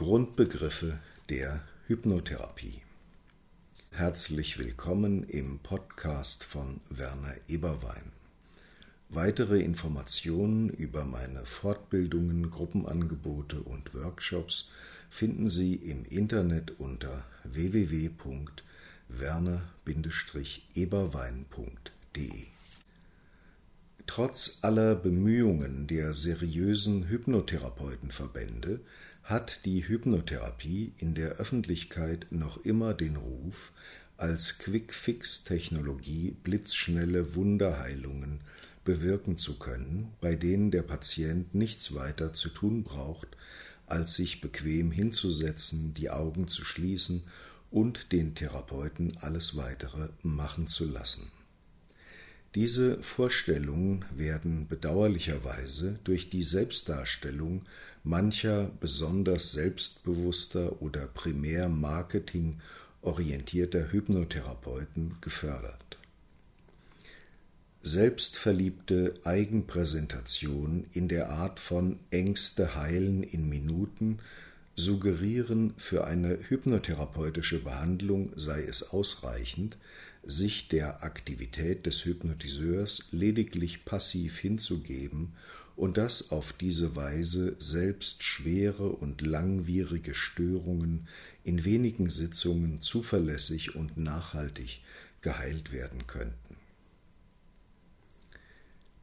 Grundbegriffe der Hypnotherapie. Herzlich willkommen im Podcast von Werner Eberwein. Weitere Informationen über meine Fortbildungen, Gruppenangebote und Workshops finden Sie im Internet unter www.werner-eberwein.de. Trotz aller Bemühungen der seriösen Hypnotherapeutenverbände hat die Hypnotherapie in der Öffentlichkeit noch immer den Ruf, als Quick-Fix-Technologie blitzschnelle Wunderheilungen bewirken zu können, bei denen der Patient nichts weiter zu tun braucht, als sich bequem hinzusetzen, die Augen zu schließen und den Therapeuten alles weitere machen zu lassen. Diese Vorstellungen werden bedauerlicherweise durch die Selbstdarstellung mancher besonders selbstbewusster oder primär Marketing orientierter Hypnotherapeuten gefördert. Selbstverliebte Eigenpräsentation in der Art von Ängste heilen in Minuten suggerieren, für eine hypnotherapeutische Behandlung sei es ausreichend, sich der Aktivität des Hypnotiseurs lediglich passiv hinzugeben und dass auf diese Weise selbst schwere und langwierige Störungen in wenigen Sitzungen zuverlässig und nachhaltig geheilt werden könnten.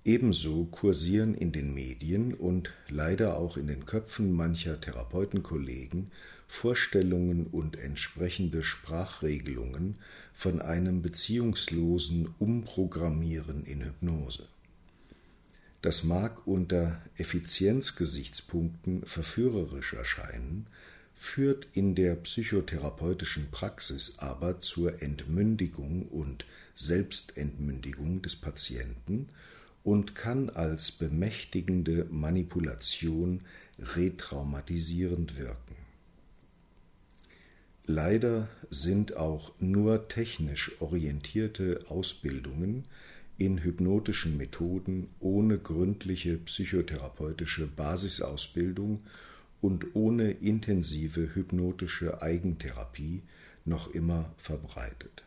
Ebenso kursieren in den Medien und leider auch in den Köpfen mancher Therapeutenkollegen Vorstellungen und entsprechende Sprachregelungen von einem beziehungslosen Umprogrammieren in Hypnose. Das mag unter Effizienzgesichtspunkten verführerisch erscheinen, führt in der psychotherapeutischen Praxis aber zur Entmündigung und Selbstentmündigung des Patienten und kann als bemächtigende Manipulation retraumatisierend wirken. Leider sind auch nur technisch orientierte Ausbildungen in hypnotischen Methoden ohne gründliche psychotherapeutische Basisausbildung und ohne intensive hypnotische Eigentherapie noch immer verbreitet.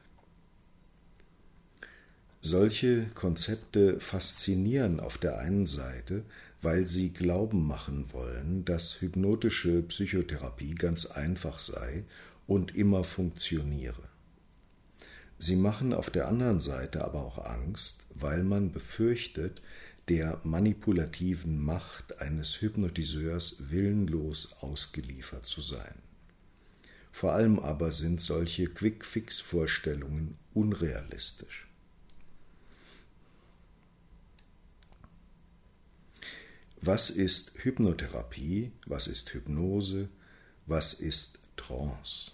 Solche Konzepte faszinieren auf der einen Seite, weil sie glauben machen wollen, dass hypnotische Psychotherapie ganz einfach sei und immer funktioniere. Sie machen auf der anderen Seite aber auch Angst, weil man befürchtet, der manipulativen Macht eines Hypnotiseurs willenlos ausgeliefert zu sein. Vor allem aber sind solche Quick-Fix-Vorstellungen unrealistisch. Was ist Hypnotherapie? Was ist Hypnose? Was ist Trance?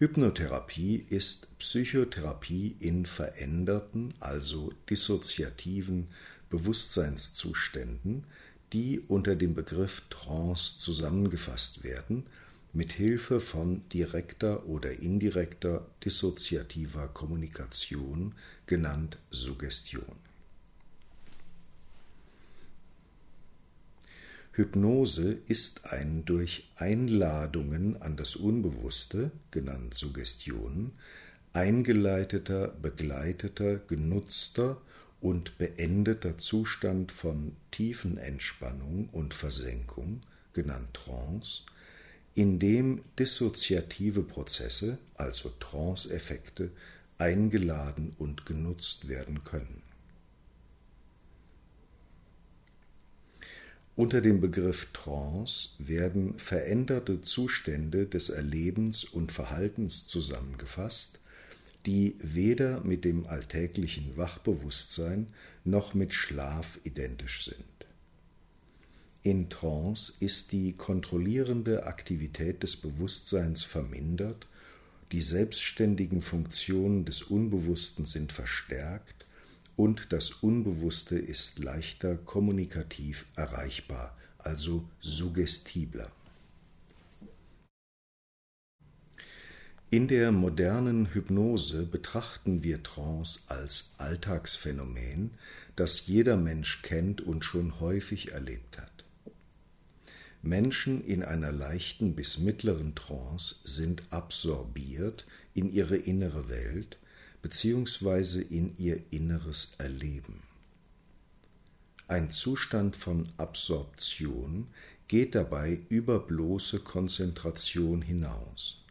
Hypnotherapie ist Psychotherapie in veränderten, also dissoziativen Bewusstseinszuständen, die unter dem Begriff Trance zusammengefasst werden, mit Hilfe von direkter oder indirekter dissoziativer Kommunikation, genannt Suggestion. Hypnose ist ein durch Einladungen an das Unbewusste, genannt Suggestionen, eingeleiteter, begleiteter, genutzter und beendeter Zustand von tiefen Entspannung und Versenkung, genannt Trance, in dem dissoziative Prozesse, also Trance-Effekte, eingeladen und genutzt werden können. Unter dem Begriff Trance werden veränderte Zustände des Erlebens und Verhaltens zusammengefasst, die weder mit dem alltäglichen Wachbewusstsein noch mit Schlaf identisch sind. In Trance ist die kontrollierende Aktivität des Bewusstseins vermindert, die selbstständigen Funktionen des Unbewussten sind verstärkt und das Unbewusste ist leichter kommunikativ erreichbar, also suggestibler. In der modernen Hypnose betrachten wir Trance als Alltagsphänomen, das jeder Mensch kennt und schon häufig erlebt hat. Menschen in einer leichten bis mittleren Trance sind absorbiert in ihre innere Welt bzw. in ihr inneres Erleben. Ein Zustand von Absorption geht dabei über bloße Konzentration hinaus.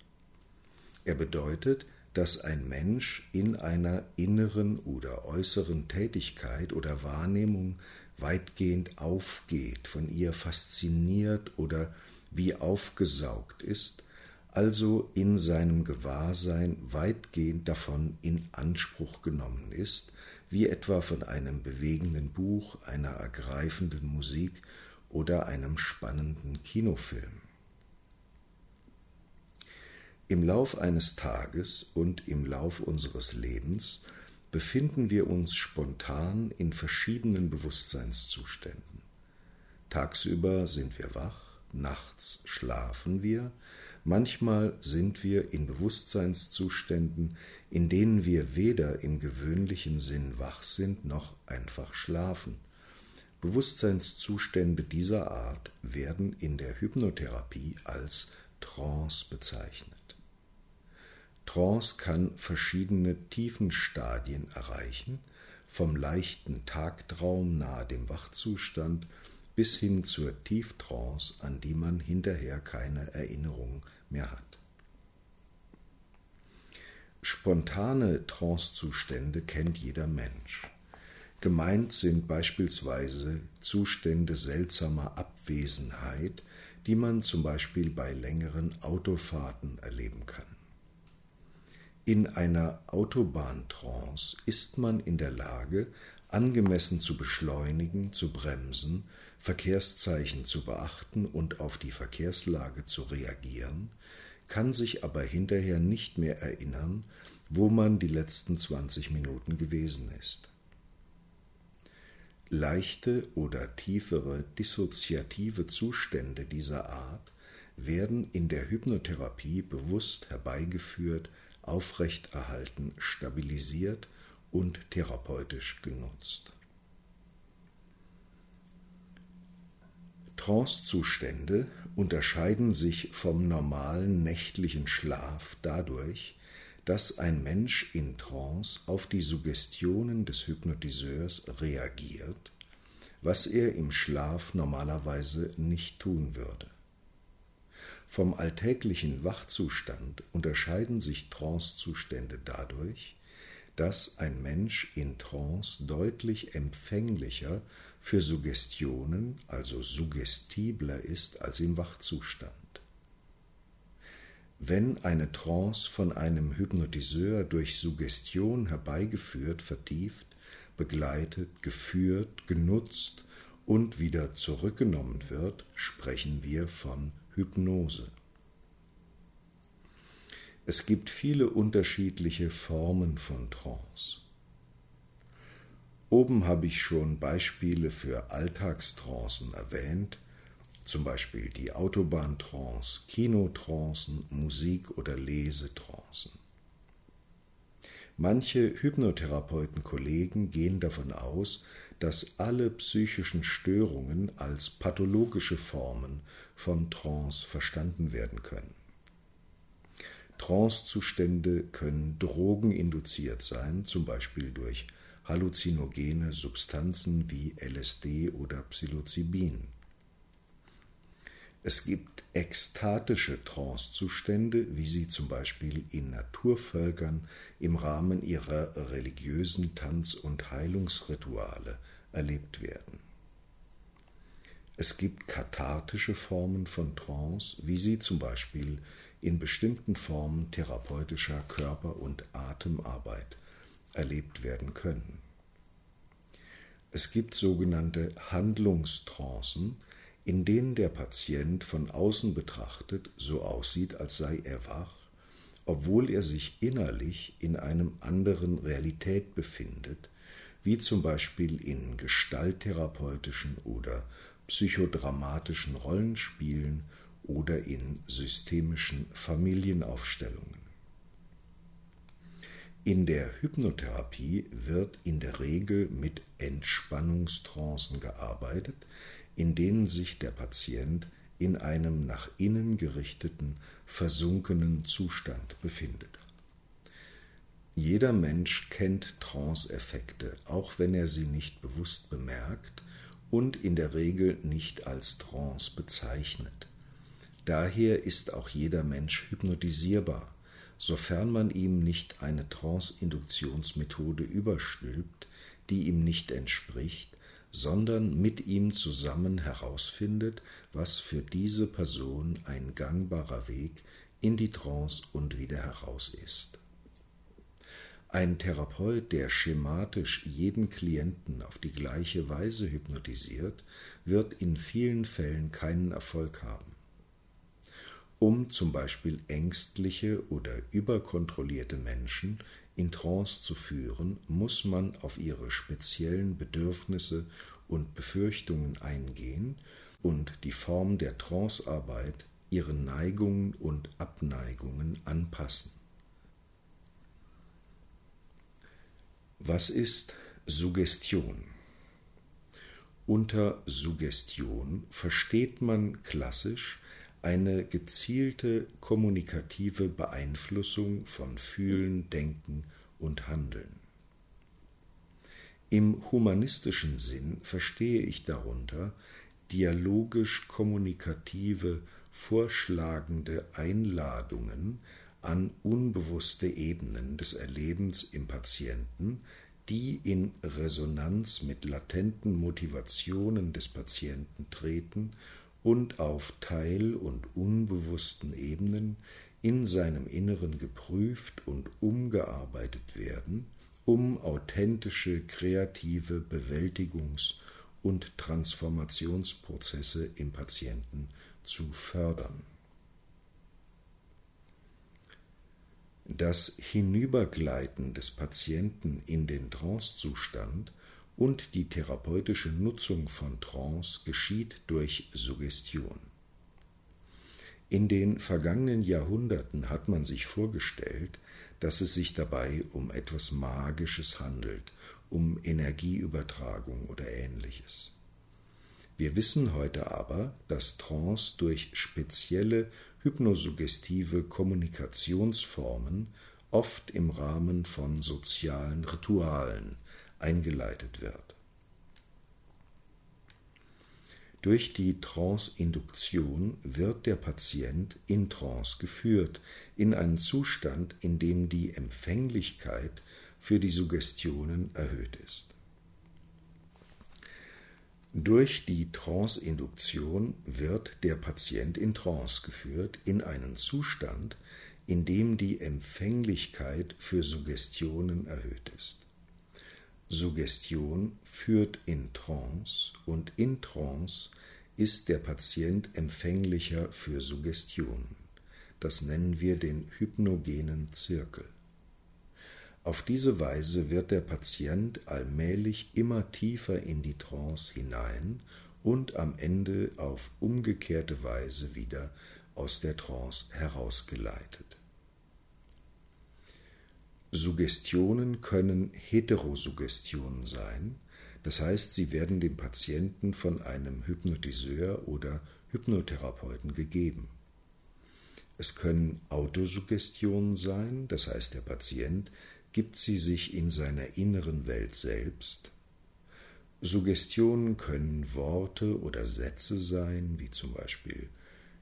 Er bedeutet, dass ein Mensch in einer inneren oder äußeren Tätigkeit oder Wahrnehmung weitgehend aufgeht, von ihr fasziniert oder wie aufgesaugt ist, also in seinem Gewahrsein weitgehend davon in Anspruch genommen ist, wie etwa von einem bewegenden Buch, einer ergreifenden Musik oder einem spannenden Kinofilm. Im Lauf eines Tages und im Lauf unseres Lebens befinden wir uns spontan in verschiedenen Bewusstseinszuständen. Tagsüber sind wir wach, nachts schlafen wir, manchmal sind wir in Bewusstseinszuständen, in denen wir weder im gewöhnlichen Sinn wach sind noch einfach schlafen. Bewusstseinszustände dieser Art werden in der Hypnotherapie als Trance bezeichnet. Trance kann verschiedene Tiefenstadien erreichen, vom leichten Tagtraum nahe dem Wachzustand bis hin zur Tieftrance, an die man hinterher keine Erinnerung mehr hat. Spontane Trancezustände kennt jeder Mensch. Gemeint sind beispielsweise Zustände seltsamer Abwesenheit, die man zum Beispiel bei längeren Autofahrten erleben kann. In einer Autobahntrance ist man in der Lage, angemessen zu beschleunigen, zu bremsen, Verkehrszeichen zu beachten und auf die Verkehrslage zu reagieren, kann sich aber hinterher nicht mehr erinnern, wo man die letzten 20 Minuten gewesen ist. Leichte oder tiefere dissoziative Zustände dieser Art werden in der Hypnotherapie bewusst herbeigeführt aufrechterhalten, stabilisiert und therapeutisch genutzt. Trancezustände unterscheiden sich vom normalen nächtlichen Schlaf dadurch, dass ein Mensch in Trance auf die Suggestionen des Hypnotiseurs reagiert, was er im Schlaf normalerweise nicht tun würde. Vom alltäglichen Wachzustand unterscheiden sich Trancezustände dadurch, dass ein Mensch in Trance deutlich empfänglicher für Suggestionen, also suggestibler ist als im Wachzustand. Wenn eine Trance von einem Hypnotiseur durch Suggestion herbeigeführt, vertieft, begleitet, geführt, genutzt und wieder zurückgenommen wird, sprechen wir von Hypnose. Es gibt viele unterschiedliche Formen von Trance. Oben habe ich schon Beispiele für Alltagstrancen erwähnt, zum Beispiel die Autobahntrance, Kinotrancen, Musik- oder Lesetrancen. Manche Hypnotherapeuten-Kollegen gehen davon aus, dass alle psychischen Störungen als pathologische Formen von Trance verstanden werden können. Trancezustände können drogeninduziert sein, zum Beispiel durch halluzinogene Substanzen wie LSD oder Psilocybin. Es gibt ekstatische Trancezustände, wie sie zum Beispiel in Naturvölkern im Rahmen ihrer religiösen Tanz- und Heilungsrituale erlebt werden. Es gibt kathartische Formen von Trance, wie sie zum Beispiel in bestimmten Formen therapeutischer Körper- und Atemarbeit erlebt werden können. Es gibt sogenannte Handlungstrancen, in denen der Patient von außen betrachtet so aussieht, als sei er wach, obwohl er sich innerlich in einem anderen Realität befindet, wie zum Beispiel in gestalttherapeutischen oder psychodramatischen Rollenspielen oder in systemischen Familienaufstellungen. In der Hypnotherapie wird in der Regel mit Entspannungstrancen gearbeitet, in denen sich der Patient in einem nach innen gerichteten, versunkenen Zustand befindet. Jeder Mensch kennt Trance-Effekte, auch wenn er sie nicht bewusst bemerkt und in der Regel nicht als Trance bezeichnet. Daher ist auch jeder Mensch hypnotisierbar, sofern man ihm nicht eine Trance-Induktionsmethode überstülpt, die ihm nicht entspricht, sondern mit ihm zusammen herausfindet, was für diese Person ein gangbarer Weg in die Trance und wieder heraus ist. Ein Therapeut, der schematisch jeden Klienten auf die gleiche Weise hypnotisiert, wird in vielen Fällen keinen Erfolg haben. Um zum Beispiel ängstliche oder überkontrollierte Menschen in Trance zu führen, muss man auf ihre speziellen Bedürfnisse und Befürchtungen eingehen und die Form der Trancearbeit ihren Neigungen und Abneigungen anpassen. Was ist Suggestion? Unter Suggestion versteht man klassisch eine gezielte kommunikative Beeinflussung von Fühlen, Denken und Handeln. Im humanistischen Sinn verstehe ich darunter dialogisch kommunikative, vorschlagende Einladungen an unbewusste Ebenen des Erlebens im Patienten, die in Resonanz mit latenten Motivationen des Patienten treten und auf teil- und unbewussten Ebenen in seinem Inneren geprüft und umgearbeitet werden, um authentische kreative Bewältigungs- und Transformationsprozesse im Patienten zu fördern. Das Hinübergleiten des Patienten in den Trancezustand und die therapeutische Nutzung von Trance geschieht durch Suggestion. In den vergangenen Jahrhunderten hat man sich vorgestellt, dass es sich dabei um etwas Magisches handelt, um Energieübertragung oder ähnliches. Wir wissen heute aber, dass Trance durch spezielle hypnosuggestive Kommunikationsformen oft im Rahmen von sozialen Ritualen eingeleitet wird. Durch die Trance-Induktion wird der Patient in Trance geführt, in einen Zustand, in dem die Empfänglichkeit für die Suggestionen erhöht ist. Durch die Trance-Induktion wird der Patient in Trance geführt, in einen Zustand, in dem die Empfänglichkeit für Suggestionen erhöht ist. Suggestion führt in Trance und in Trance ist der Patient empfänglicher für Suggestionen. Das nennen wir den hypnogenen Zirkel. Auf diese Weise wird der Patient allmählich immer tiefer in die Trance hinein und am Ende auf umgekehrte Weise wieder aus der Trance herausgeleitet. Suggestionen können Heterosuggestionen sein, das heißt, sie werden dem Patienten von einem Hypnotiseur oder Hypnotherapeuten gegeben. Es können Autosuggestionen sein, das heißt, der Patient gibt sie sich in seiner inneren Welt selbst. Suggestionen können Worte oder Sätze sein, wie zum Beispiel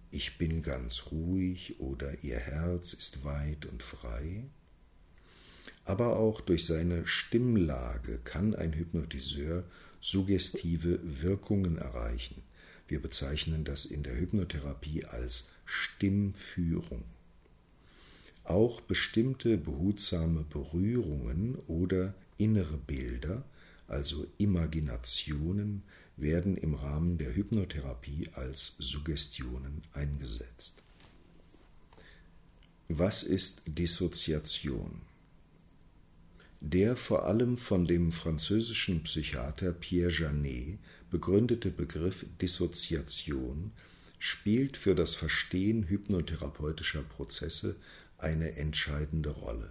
Ich bin ganz ruhig oder Ihr Herz ist weit und frei. Aber auch durch seine Stimmlage kann ein Hypnotiseur suggestive Wirkungen erreichen. Wir bezeichnen das in der Hypnotherapie als Stimmführung. Auch bestimmte behutsame Berührungen oder innere Bilder, also Imaginationen, werden im Rahmen der Hypnotherapie als Suggestionen eingesetzt. Was ist Dissoziation? Der vor allem von dem französischen Psychiater Pierre Janet begründete Begriff Dissoziation spielt für das Verstehen hypnotherapeutischer Prozesse eine entscheidende Rolle.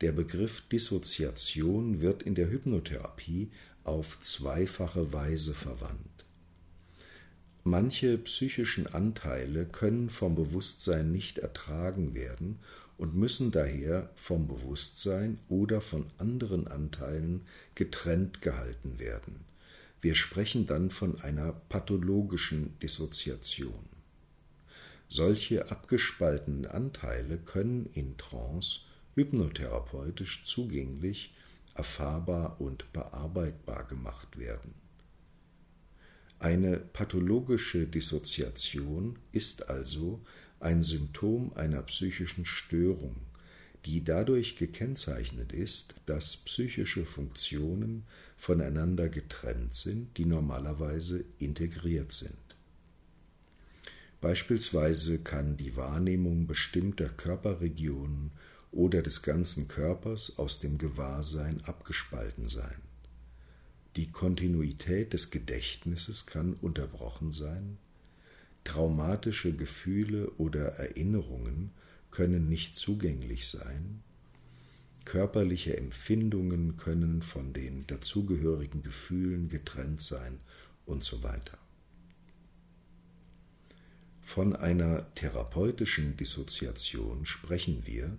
Der Begriff Dissoziation wird in der Hypnotherapie auf zweifache Weise verwandt. Manche psychischen Anteile können vom Bewusstsein nicht ertragen werden und müssen daher vom Bewusstsein oder von anderen Anteilen getrennt gehalten werden. Wir sprechen dann von einer pathologischen Dissoziation. Solche abgespaltenen Anteile können in Trance hypnotherapeutisch zugänglich, erfahrbar und bearbeitbar gemacht werden. Eine pathologische Dissoziation ist also ein Symptom einer psychischen Störung, die dadurch gekennzeichnet ist, dass psychische Funktionen voneinander getrennt sind, die normalerweise integriert sind. Beispielsweise kann die Wahrnehmung bestimmter Körperregionen oder des ganzen Körpers aus dem Gewahrsein abgespalten sein. Die Kontinuität des Gedächtnisses kann unterbrochen sein, traumatische Gefühle oder Erinnerungen können nicht zugänglich sein, körperliche Empfindungen können von den dazugehörigen Gefühlen getrennt sein und so weiter. Von einer therapeutischen Dissoziation sprechen wir,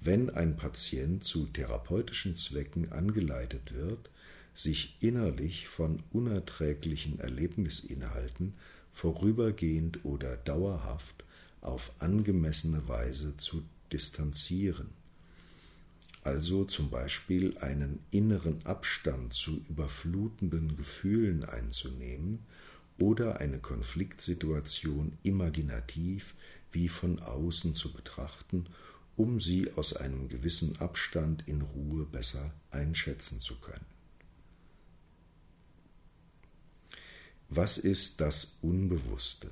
wenn ein Patient zu therapeutischen Zwecken angeleitet wird, sich innerlich von unerträglichen Erlebnisinhalten vorübergehend oder dauerhaft auf angemessene Weise zu distanzieren, also zum Beispiel einen inneren Abstand zu überflutenden Gefühlen einzunehmen oder eine Konfliktsituation imaginativ wie von außen zu betrachten, um sie aus einem gewissen Abstand in Ruhe besser einschätzen zu können. Was ist das Unbewusste?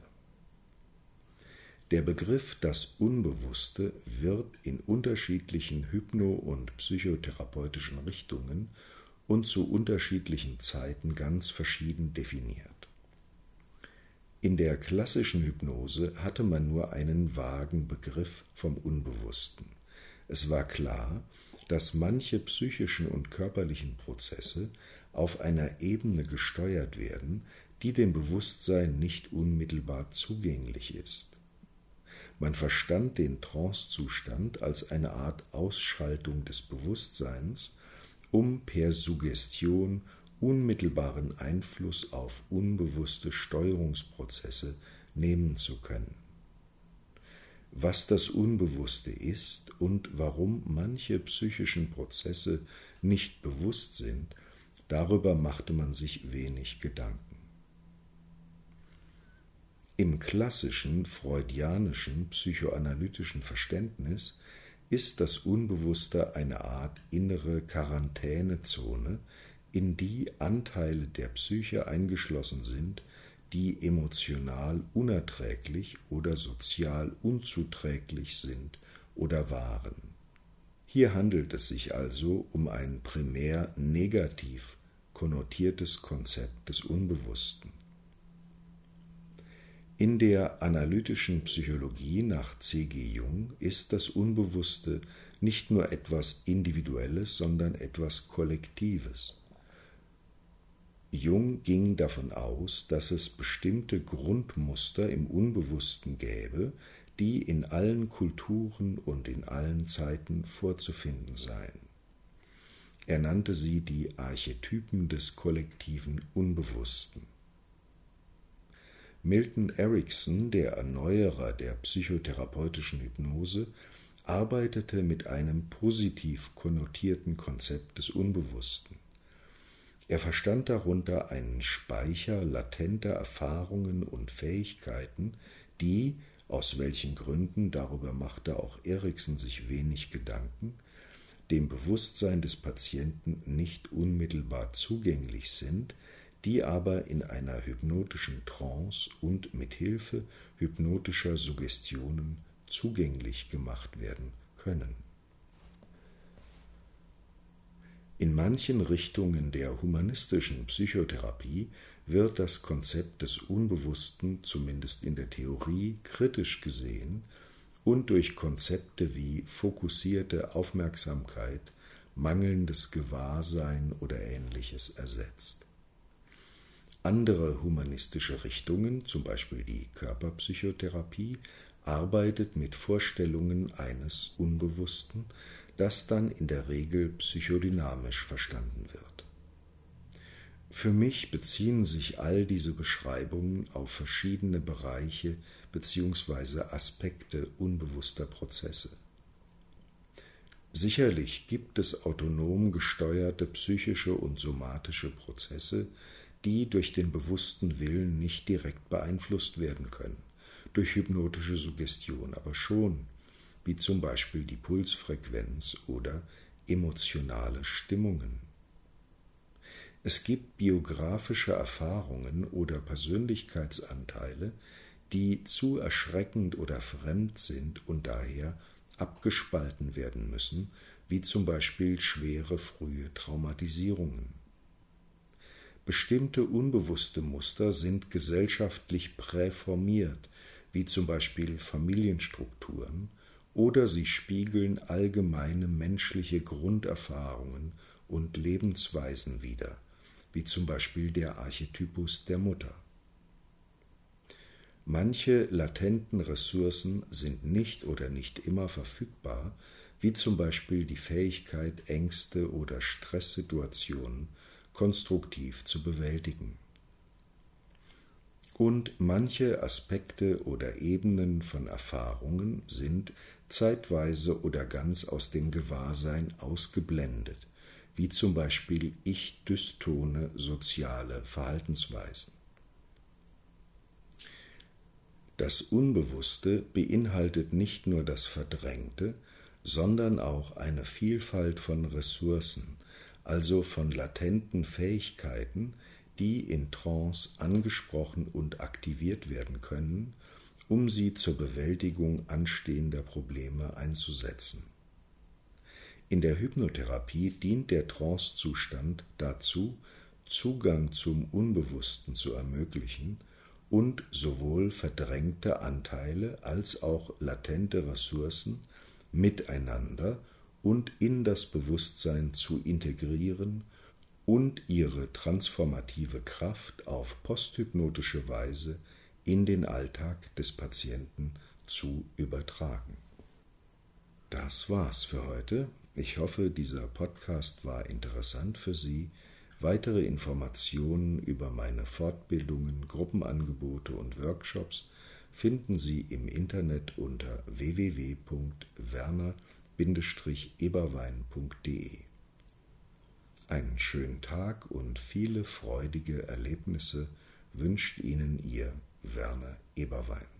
Der Begriff das Unbewusste wird in unterschiedlichen hypno- und psychotherapeutischen Richtungen und zu unterschiedlichen Zeiten ganz verschieden definiert. In der klassischen Hypnose hatte man nur einen vagen Begriff vom Unbewussten. Es war klar, dass manche psychischen und körperlichen Prozesse auf einer Ebene gesteuert werden, die dem Bewusstsein nicht unmittelbar zugänglich ist. Man verstand den Trancezustand als eine Art Ausschaltung des Bewusstseins, um per Suggestion unmittelbaren Einfluss auf unbewusste Steuerungsprozesse nehmen zu können. Was das Unbewusste ist und warum manche psychischen Prozesse nicht bewusst sind, darüber machte man sich wenig Gedanken. Im klassischen freudianischen psychoanalytischen Verständnis ist das Unbewusste eine Art innere Quarantänezone, in die Anteile der Psyche eingeschlossen sind, die emotional unerträglich oder sozial unzuträglich sind oder waren. Hier handelt es sich also um ein primär negativ konnotiertes Konzept des Unbewussten. In der analytischen Psychologie nach C.G. Jung ist das Unbewusste nicht nur etwas Individuelles, sondern etwas Kollektives. Jung ging davon aus, dass es bestimmte Grundmuster im Unbewussten gäbe, die in allen Kulturen und in allen Zeiten vorzufinden seien. Er nannte sie die Archetypen des kollektiven Unbewussten. Milton Erickson, der Erneuerer der psychotherapeutischen Hypnose, arbeitete mit einem positiv konnotierten Konzept des Unbewussten. Er verstand darunter einen Speicher latenter Erfahrungen und Fähigkeiten, die, aus welchen Gründen, darüber machte auch Erikson sich wenig Gedanken, dem Bewusstsein des Patienten nicht unmittelbar zugänglich sind, die aber in einer hypnotischen Trance und mit Hilfe hypnotischer Suggestionen zugänglich gemacht werden können. In manchen Richtungen der humanistischen Psychotherapie wird das Konzept des Unbewussten zumindest in der Theorie kritisch gesehen und durch Konzepte wie fokussierte Andere humanistische Richtungen, zum Beispiel die Körperpsychotherapie, arbeitet mit Vorstellungen eines Unbewussten, das dann in der Regel psychodynamisch verstanden wird. Für mich beziehen sich all diese Beschreibungen auf verschiedene Bereiche bzw. Aspekte unbewusster Prozesse. Sicherlich gibt es autonom gesteuerte psychische und somatische Prozesse, die durch den bewussten Willen nicht direkt beeinflusst werden können, durch hypnotische Suggestion aber schon, wie zum Beispiel die Pulsfrequenz oder emotionale Stimmungen. Es gibt biografische Erfahrungen oder Persönlichkeitsanteile, die zu erschreckend oder fremd sind und daher abgespalten werden müssen, wie zum Beispiel schwere frühe Traumatisierungen. Bestimmte unbewusste Muster sind gesellschaftlich präformiert, wie zum Beispiel Familienstrukturen, oder sie spiegeln allgemeine menschliche Grunderfahrungen und Lebensweisen wider, wie zum Beispiel der Archetypus der Mutter. Manche latenten Ressourcen sind nicht oder nicht immer verfügbar, wie zum Beispiel die Fähigkeit, Ängste oder Stresssituationen konstruktiv zu bewältigen. Und manche Aspekte oder Ebenen von Erfahrungen sind zeitweise oder ganz aus dem Gewahrsein ausgeblendet, wie zum Beispiel ich-dystone soziale Verhaltensweisen. Das Unbewusste beinhaltet nicht nur das Verdrängte, sondern auch eine Vielfalt von Ressourcen, also von latenten Fähigkeiten, die in Trance angesprochen und aktiviert werden können, um sie zur Bewältigung anstehender Probleme einzusetzen. In der Hypnotherapie dient der Trancezustand dazu, Zugang zum Unbewussten zu ermöglichen und sowohl verdrängte Anteile als auch latente Ressourcen miteinander und in das Bewusstsein zu integrieren und ihre transformative Kraft auf posthypnotische Weise in den Alltag des Patienten zu übertragen. Das war's für heute. Ich hoffe, dieser Podcast war interessant für Sie. Weitere Informationen über meine Fortbildungen, Gruppenangebote und Workshops finden Sie im Internet unter www.werner-eberwein.de. Einen schönen Tag und viele freudige Erlebnisse wünscht Ihnen Ihr Werner Eberwein.